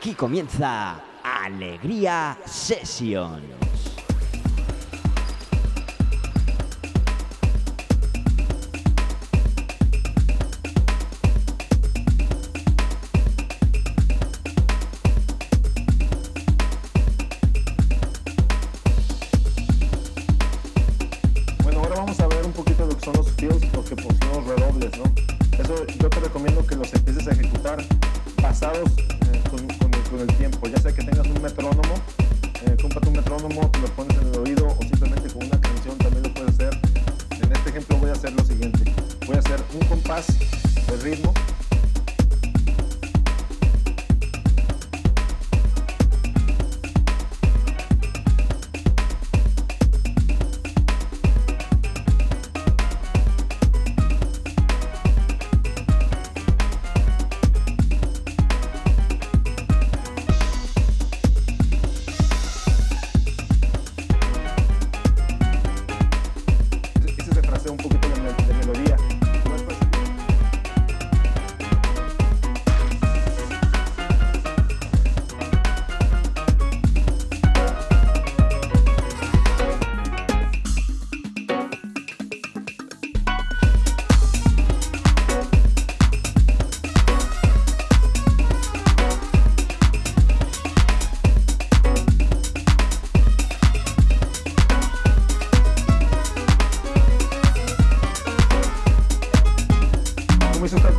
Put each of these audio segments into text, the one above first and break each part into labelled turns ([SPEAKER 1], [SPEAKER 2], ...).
[SPEAKER 1] Aquí comienza Alegría Session.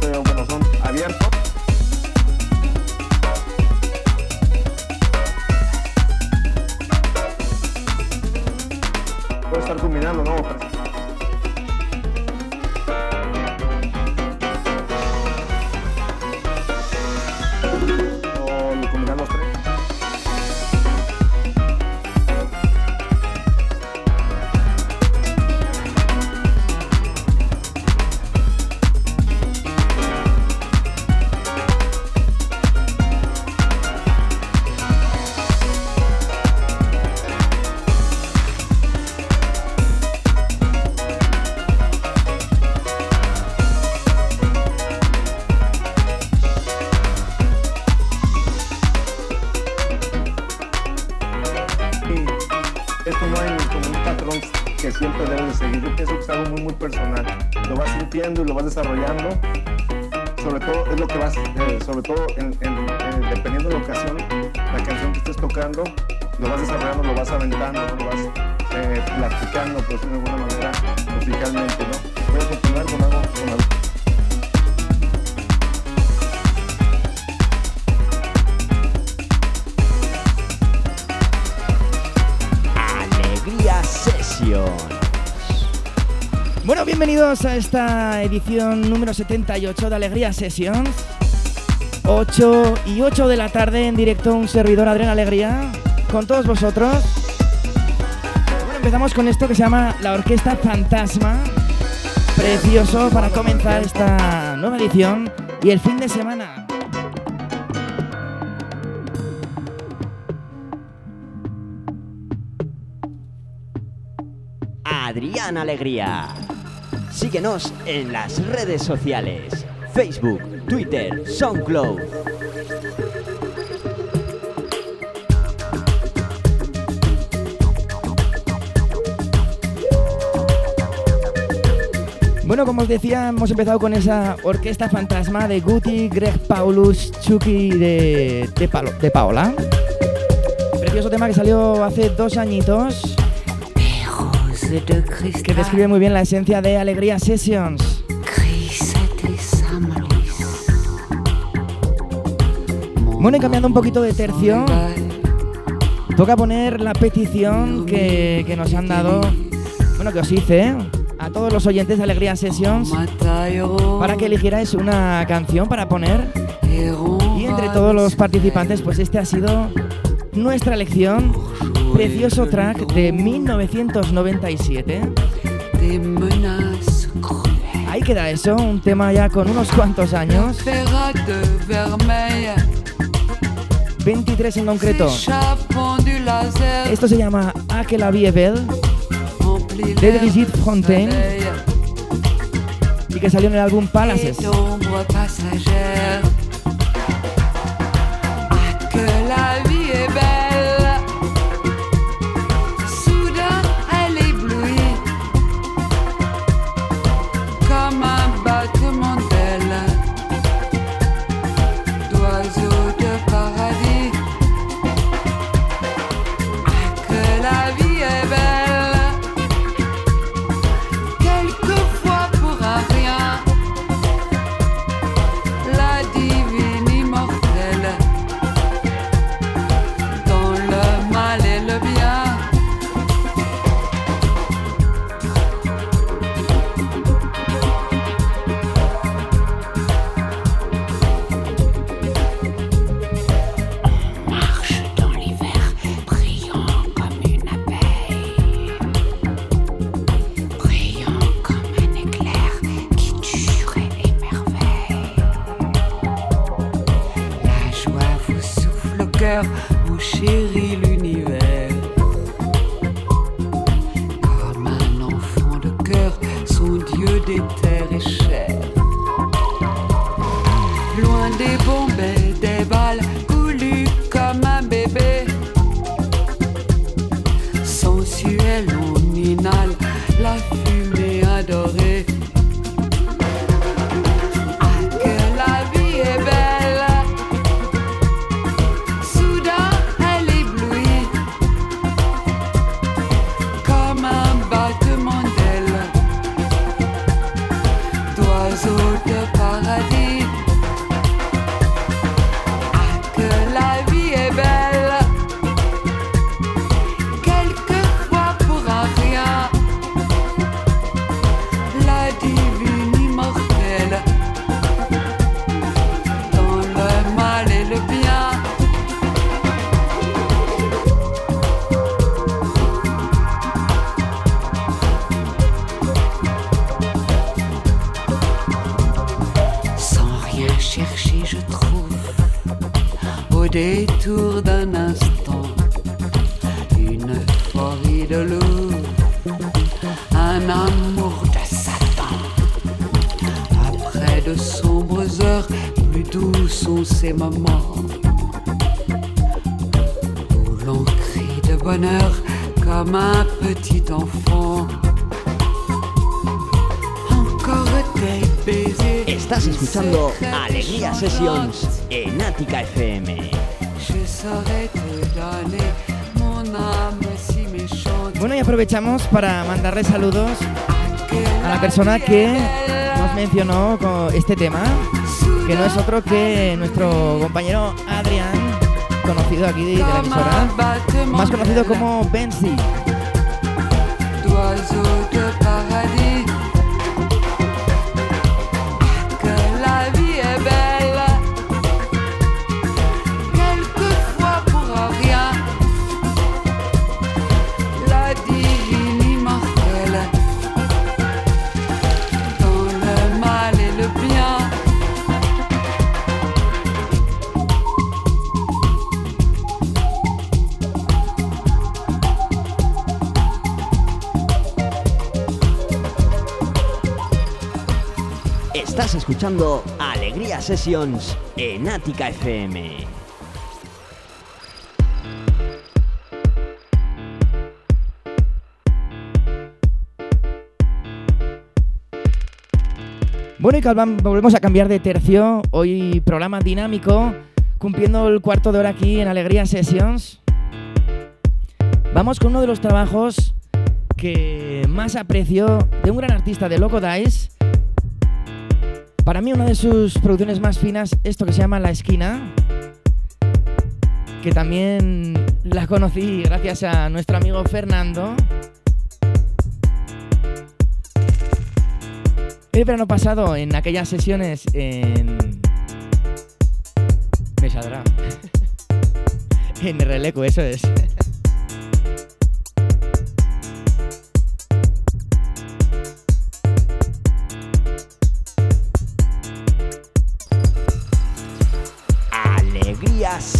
[SPEAKER 2] Pero bueno, son abiertos. Puede estar combinando, ¿no?
[SPEAKER 3] Esta edición número 78 de Alegría Sessions. 8 y 8 de la tarde en directo un servidor Adrián Alegría con todos vosotros. Bueno, empezamos con esto que se llama la Orquesta Fantasma. Precioso para comenzar esta nueva edición y el fin de semana.
[SPEAKER 1] Adrián Alegría. Síguenos en las redes sociales. Facebook, Twitter, SoundCloud.
[SPEAKER 3] Bueno, como os decía, hemos empezado con esa orquesta fantasma de Guti, Greg Paulus, Chucky de, de, de Paola. Precioso tema que salió hace dos añitos, que describe muy bien la esencia de Alegría Sessions. Bueno, y cambiando un poquito de tercio, toca poner la petición que, que nos han dado, bueno, que os hice, ¿eh? a todos los oyentes de Alegría Sessions, para que eligierais una canción para poner. Y entre todos los participantes, pues este ha sido nuestra elección. Precioso track de 1997.
[SPEAKER 4] Des menaces cruelles.
[SPEAKER 3] Ahí queda eso, un tema ya con unos cuantos años.
[SPEAKER 4] Opéra de vermeil
[SPEAKER 3] 23 en concreto. Esto se llama A que la vie belle de Brigitte Fontaine y que salió en el álbum Palaces. Aprovechamos para mandarle saludos a la persona que nos mencionó con este tema, que no es otro que nuestro compañero Adrián, conocido aquí de, la emisora, más conocido como Benzi.
[SPEAKER 1] Estás escuchando Alegría Sessions en Ática FM.
[SPEAKER 3] Bueno, y volvemos a cambiar de tercio. Hoy programa dinámico, cumpliendo el cuarto de hora aquí en Alegría Sessions. Vamos con uno de los trabajos que más aprecio de un gran artista de Loco Dice. Para mí una de sus producciones más finas, esto que se llama La Esquina, que también la conocí gracias a nuestro amigo Fernando. El verano pasado, en aquellas sesiones en... Me saldrá. en Releco, eso es.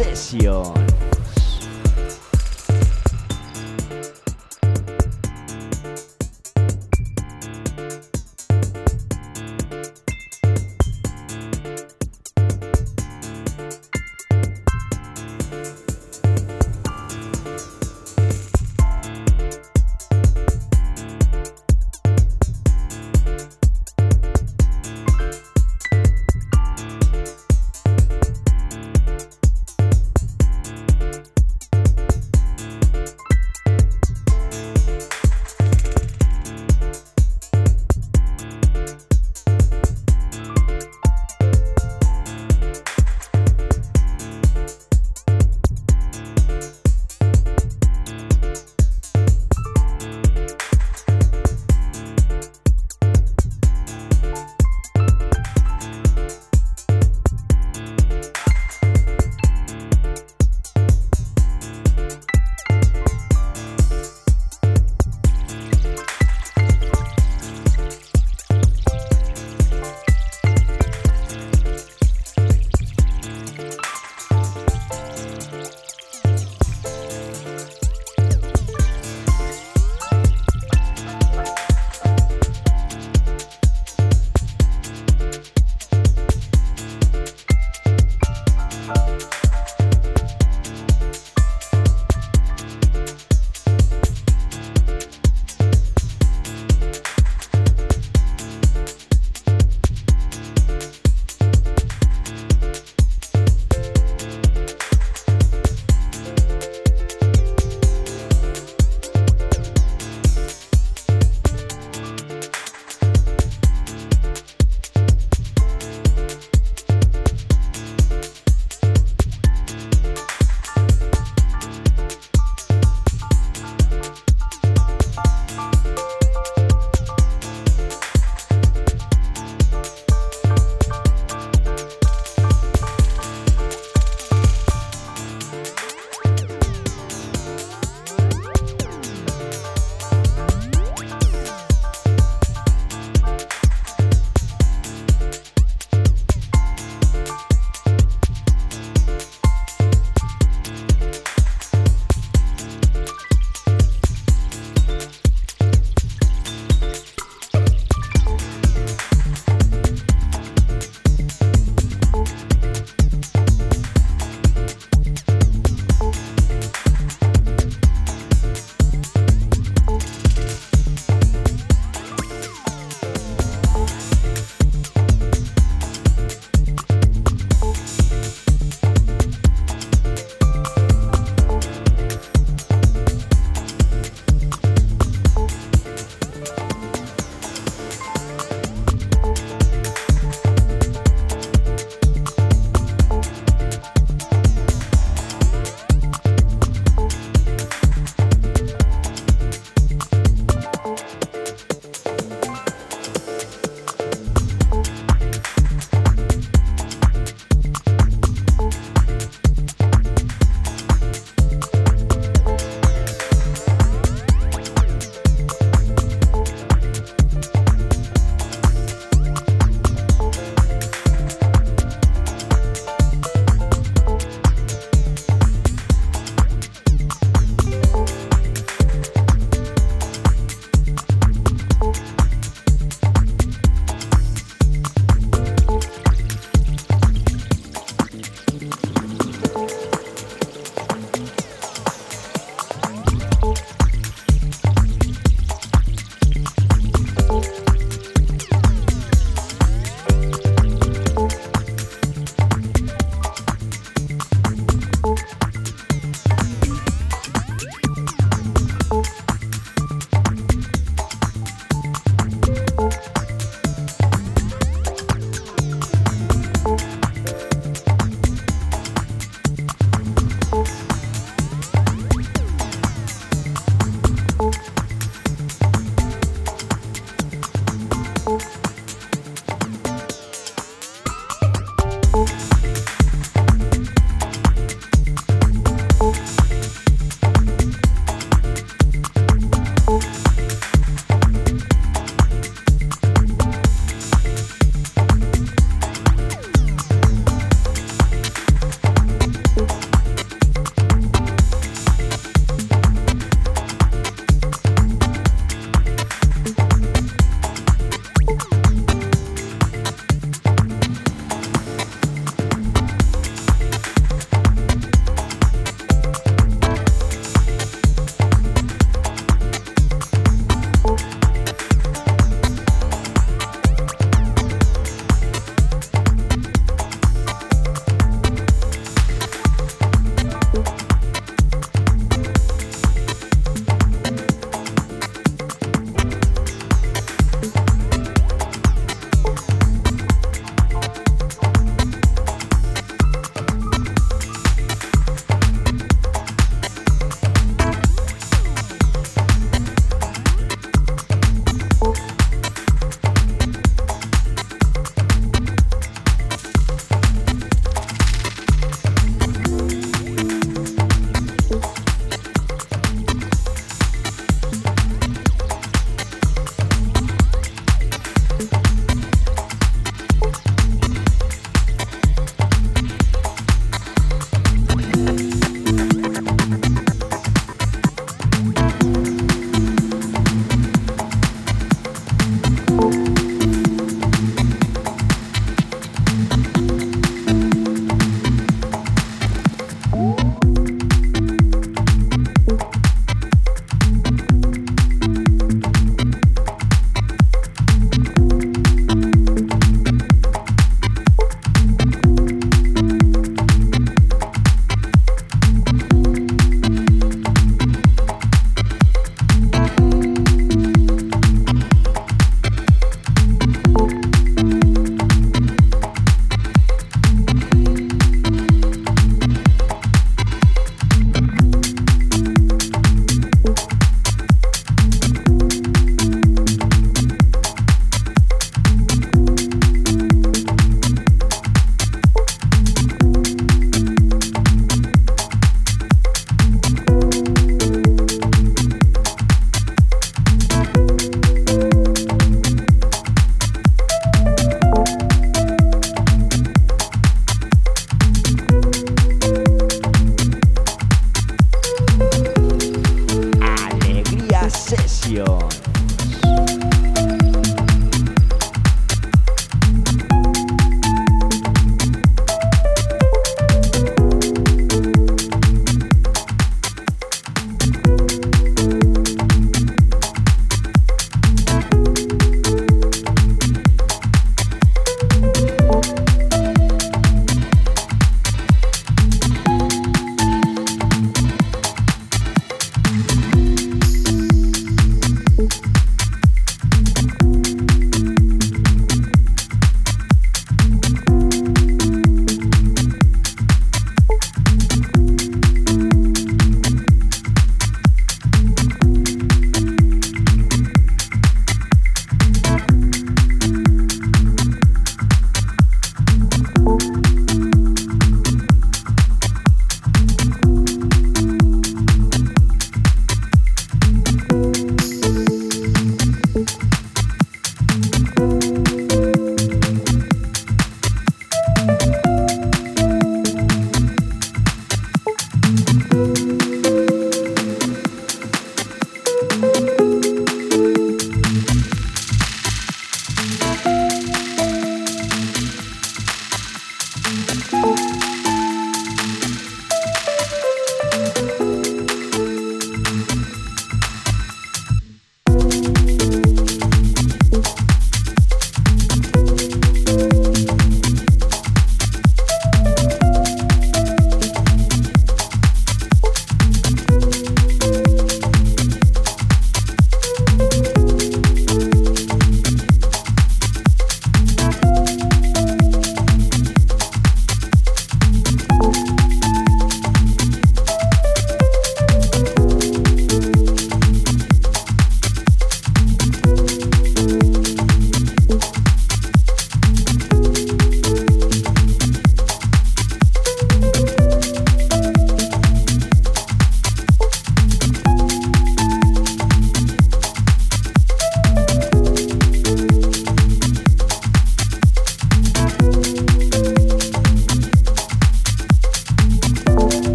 [SPEAKER 1] Alegría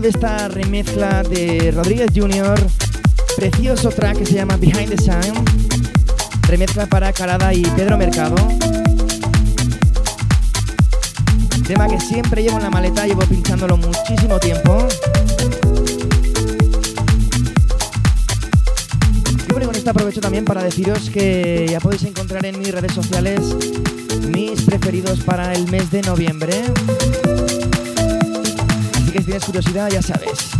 [SPEAKER 3] de esta remezcla de Rodríguez Jr., precioso track que se llama Behind the Sun, remezcla para Carada y Pedro Mercado. Tema que siempre llevo en la maleta, llevo pinchándolo muchísimo tiempo. Y bueno, con esto aprovecho también para deciros que ya podéis encontrar en mis redes sociales mis preferidos para el mes de noviembre. Tienes curiosidad, ya sabes.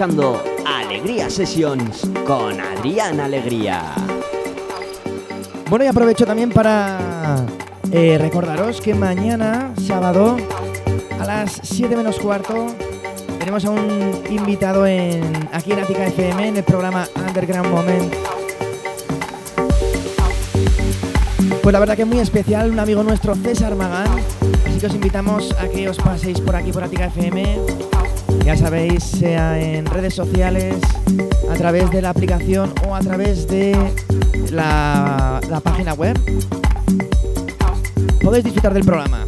[SPEAKER 1] Alegría Sessions con Adrián Alegría.
[SPEAKER 3] Bueno, y aprovecho también para eh, recordaros que mañana, sábado, a las 7 menos cuarto, tenemos a un invitado en, aquí en Ática FM en el programa Underground Moment. Pues la verdad que es muy especial, un amigo nuestro, César Magán. Así que os invitamos a que os paséis por aquí, por Ática FM. Ya sabéis, sea en redes sociales, a través de la aplicación o a través de la, página web. Podéis disfrutar del programa.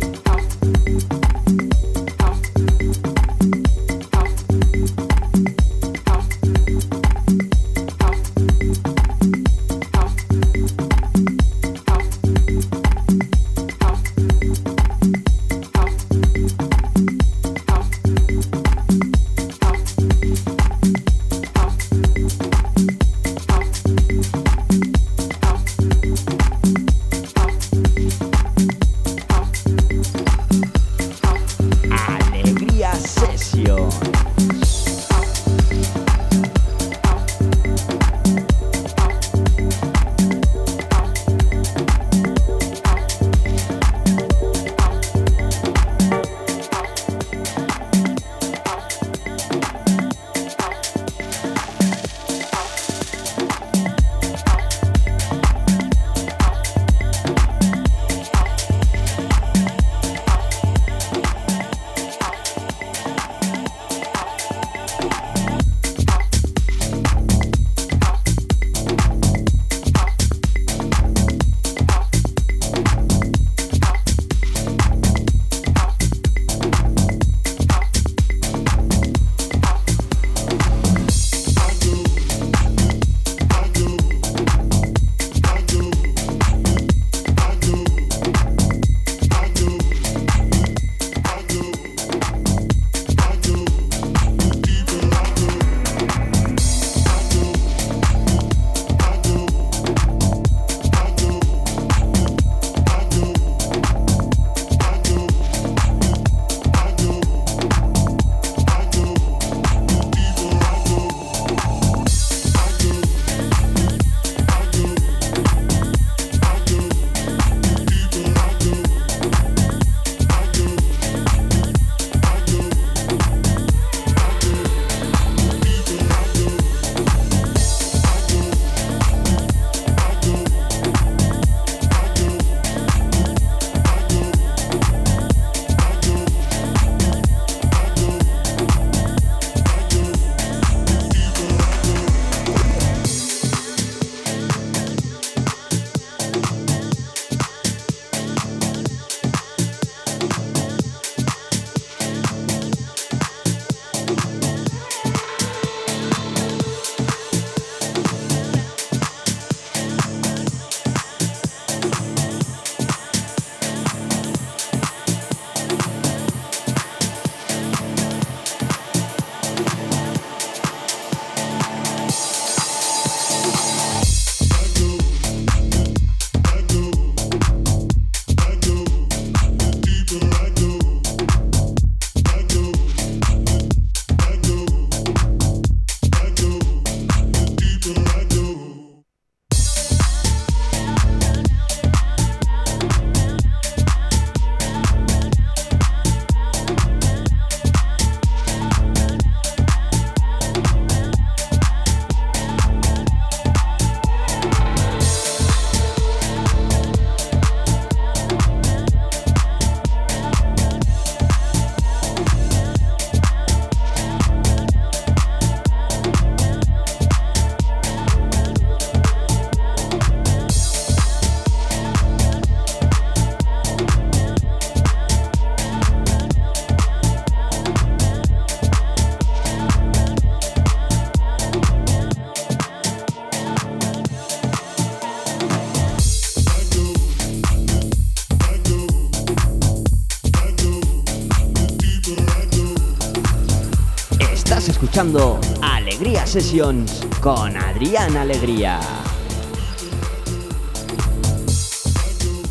[SPEAKER 1] Alegría Sessions con Adrián Alegría.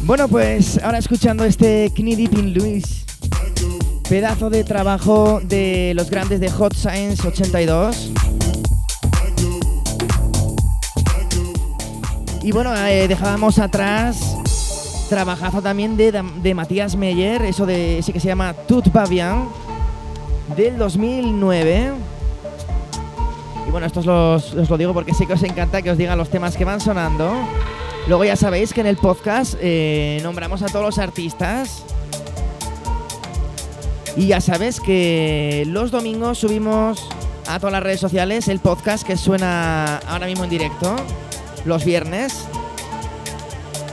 [SPEAKER 3] Bueno, pues ahora escuchando este Knee Luis. Pedazo de trabajo de los grandes de Hot Science 82. Y bueno, eh, dejábamos atrás trabajazo también de, de Matías Meyer, eso de ese que se llama Tout va bien, del 2009. Y bueno, esto os, lo digo porque sé que os encanta que os digan los temas que van sonando. Luego ya sabéis que en el podcast eh, nombramos a todos los artistas. Y ya sabes que los domingos subimos a todas las redes sociales el podcast que suena ahora mismo en directo. Los viernes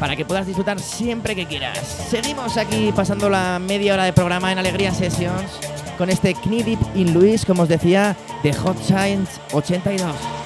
[SPEAKER 3] para que puedas disfrutar siempre que quieras. Seguimos aquí pasando la media hora de programa en Alegría Sessions con este Knee in Luis, como os decía, de Hot Science 82.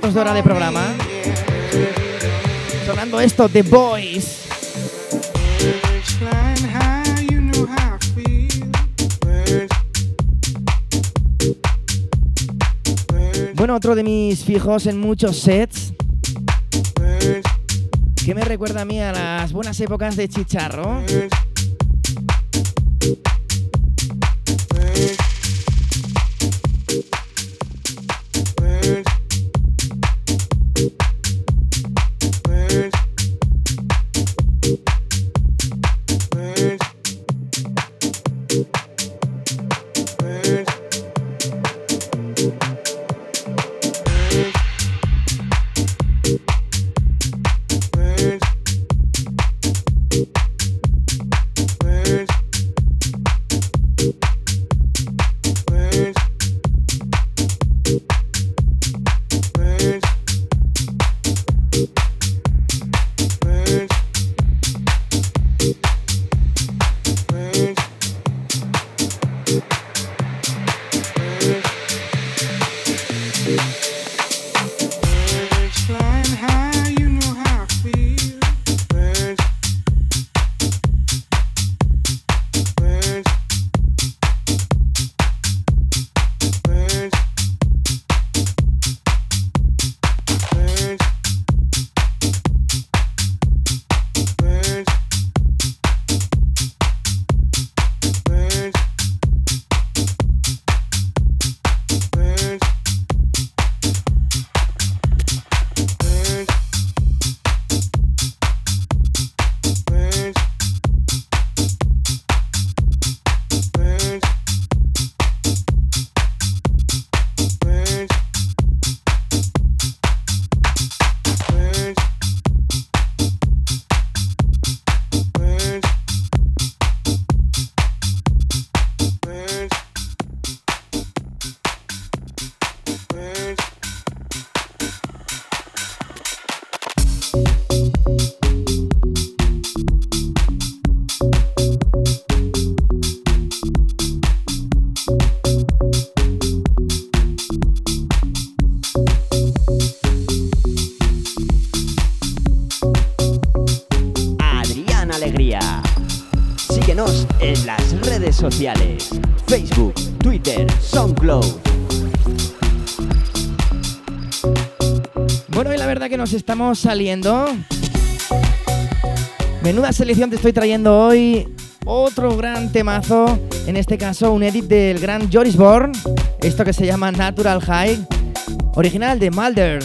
[SPEAKER 3] cuartos de hora de programa. Sonando esto, The Boys. Bueno, otro de mis fijos en muchos sets. Que me recuerda a mí a las buenas épocas de Chicharro.
[SPEAKER 1] Facebook, Twitter, SoundCloud.
[SPEAKER 3] Bueno, y la verdad que nos estamos saliendo. Menuda selección te estoy trayendo hoy. Otro gran temazo, en este caso un edit del gran Joris Born, esto que se llama Natural High, original de Mulder.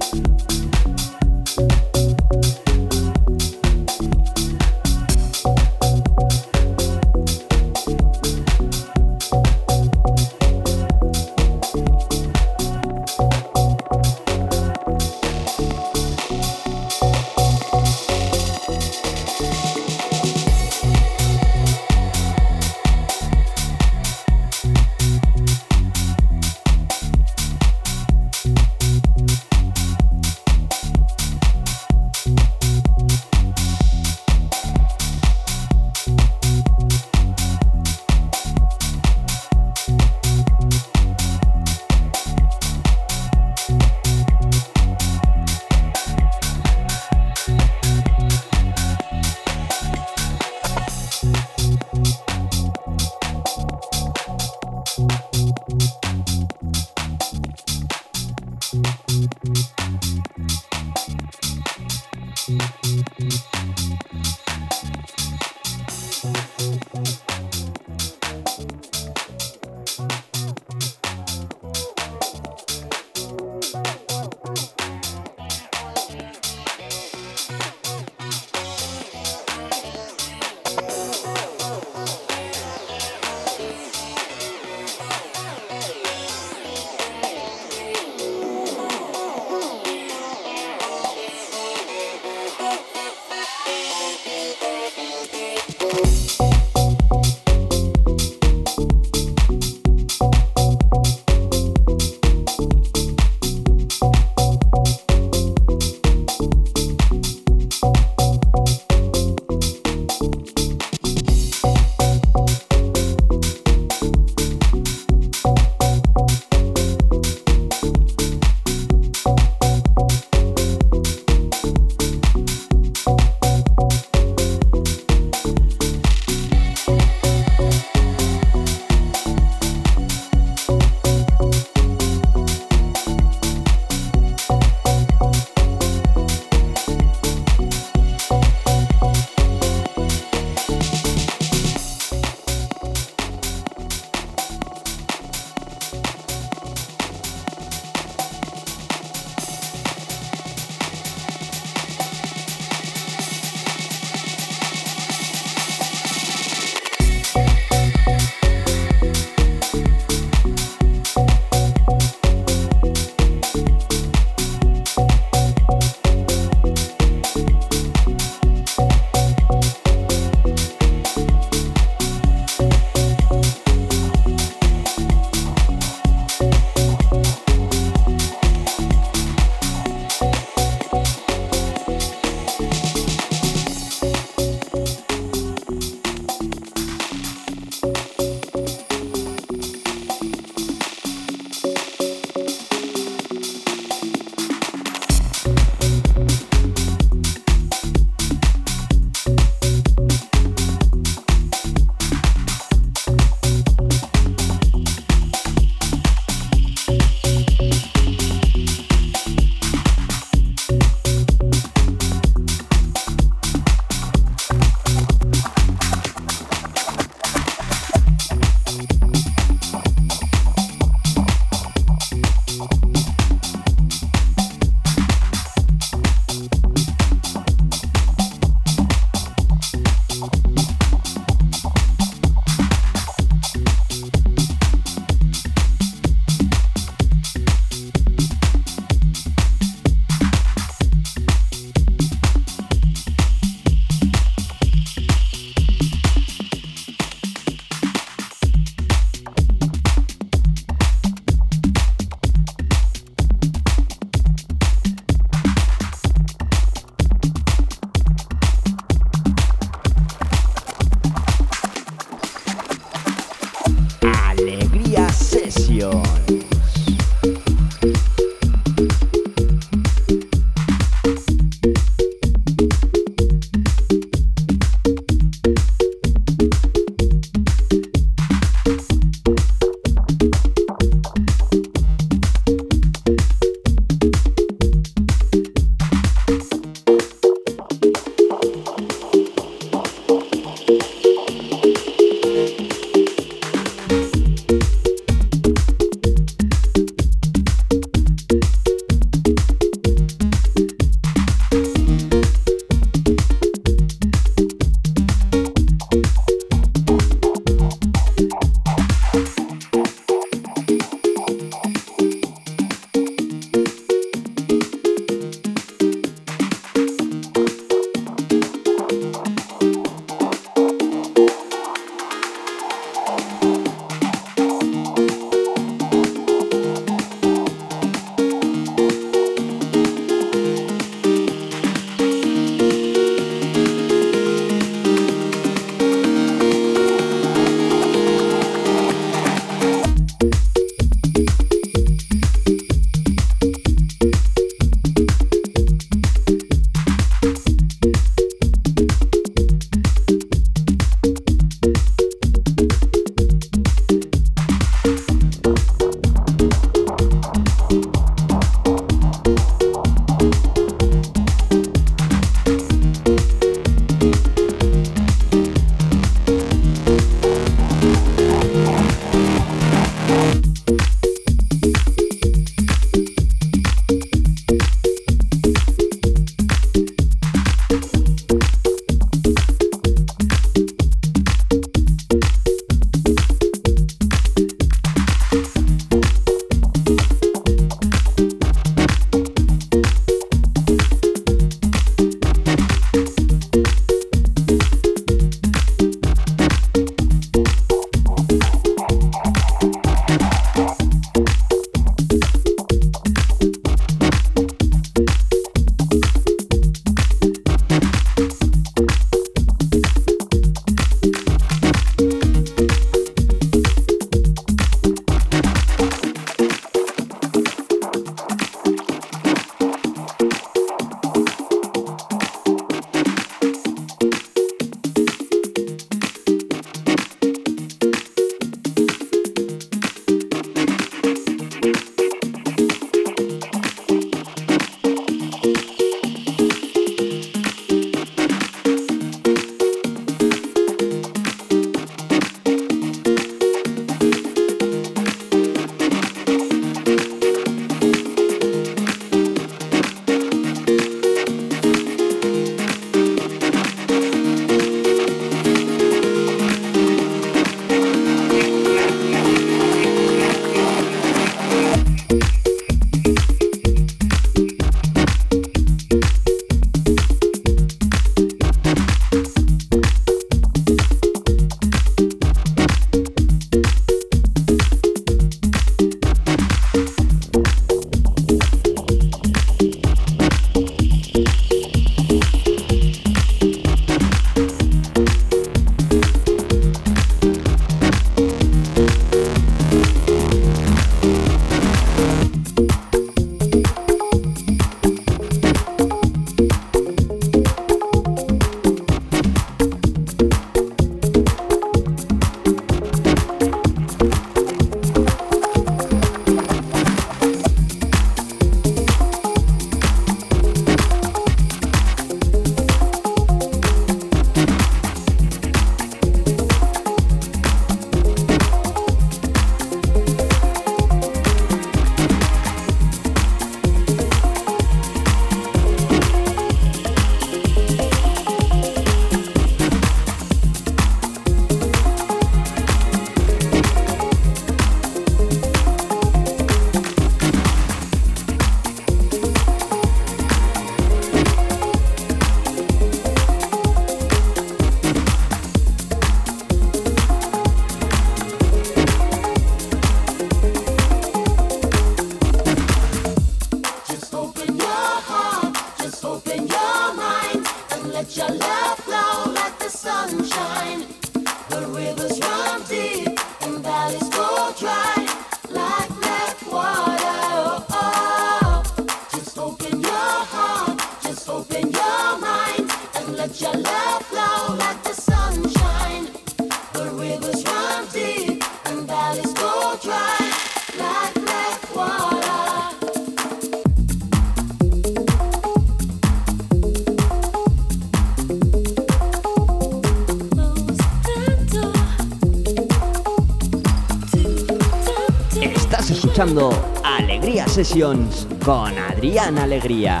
[SPEAKER 1] Con Adrián Alegría.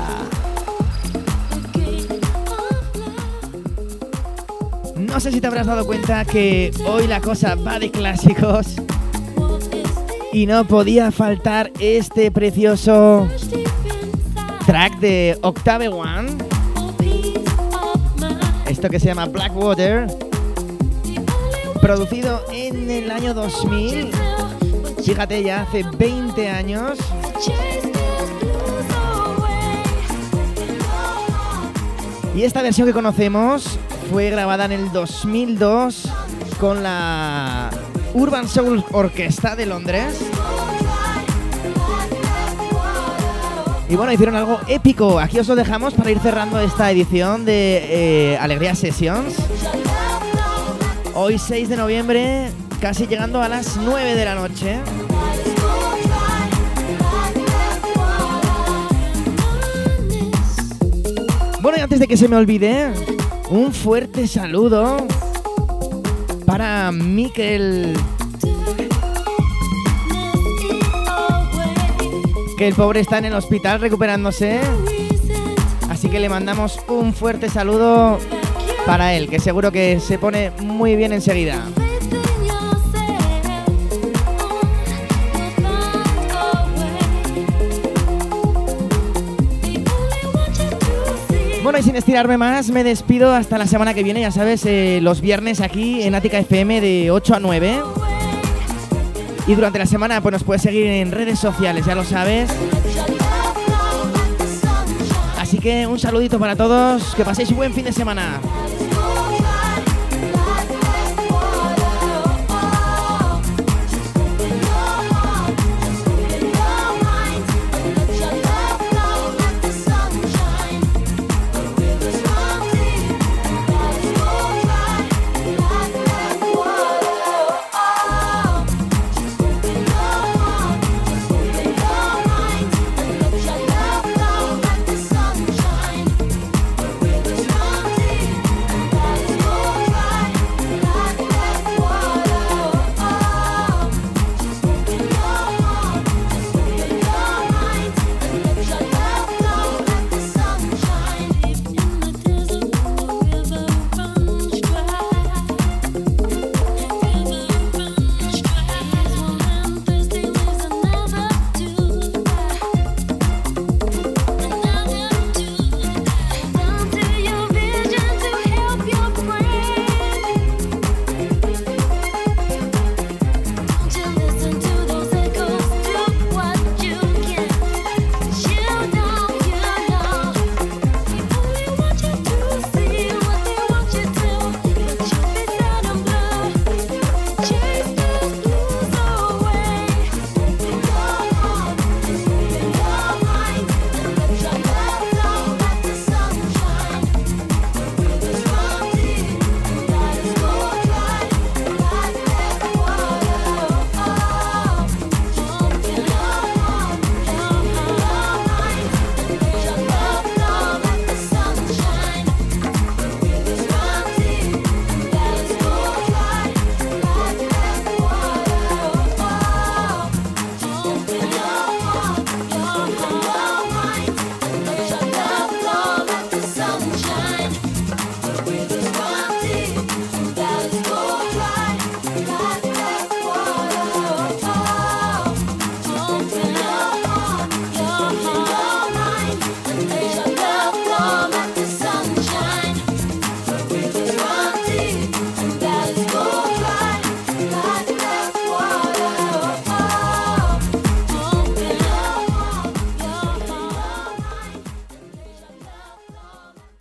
[SPEAKER 3] No sé si te habrás dado cuenta que hoy la cosa va de clásicos y no podía faltar este precioso track de Octave One. Esto que se llama Blackwater, producido en el año 2000. Fíjate, ya hace 20 años. Y esta versión que conocemos fue grabada en el 2002 con la Urban Soul Orquesta de Londres. Y bueno, hicieron algo épico. Aquí os lo dejamos para ir cerrando esta edición de eh, Alegría Sessions. Hoy 6 de noviembre, casi llegando a las 9 de la noche. Bueno, y antes de que se me olvide, un fuerte saludo para Miquel. Que el pobre está en el hospital recuperándose. Así que le mandamos un fuerte saludo para él, que seguro que se pone muy bien enseguida. Bueno, y sin estirarme más, me despido hasta la semana que viene, ya sabes, eh, los viernes aquí en Ática FM de 8 a 9. Y durante la semana pues nos puedes seguir en redes sociales, ya lo sabes. Así que un saludito para todos, que paséis un buen fin de semana.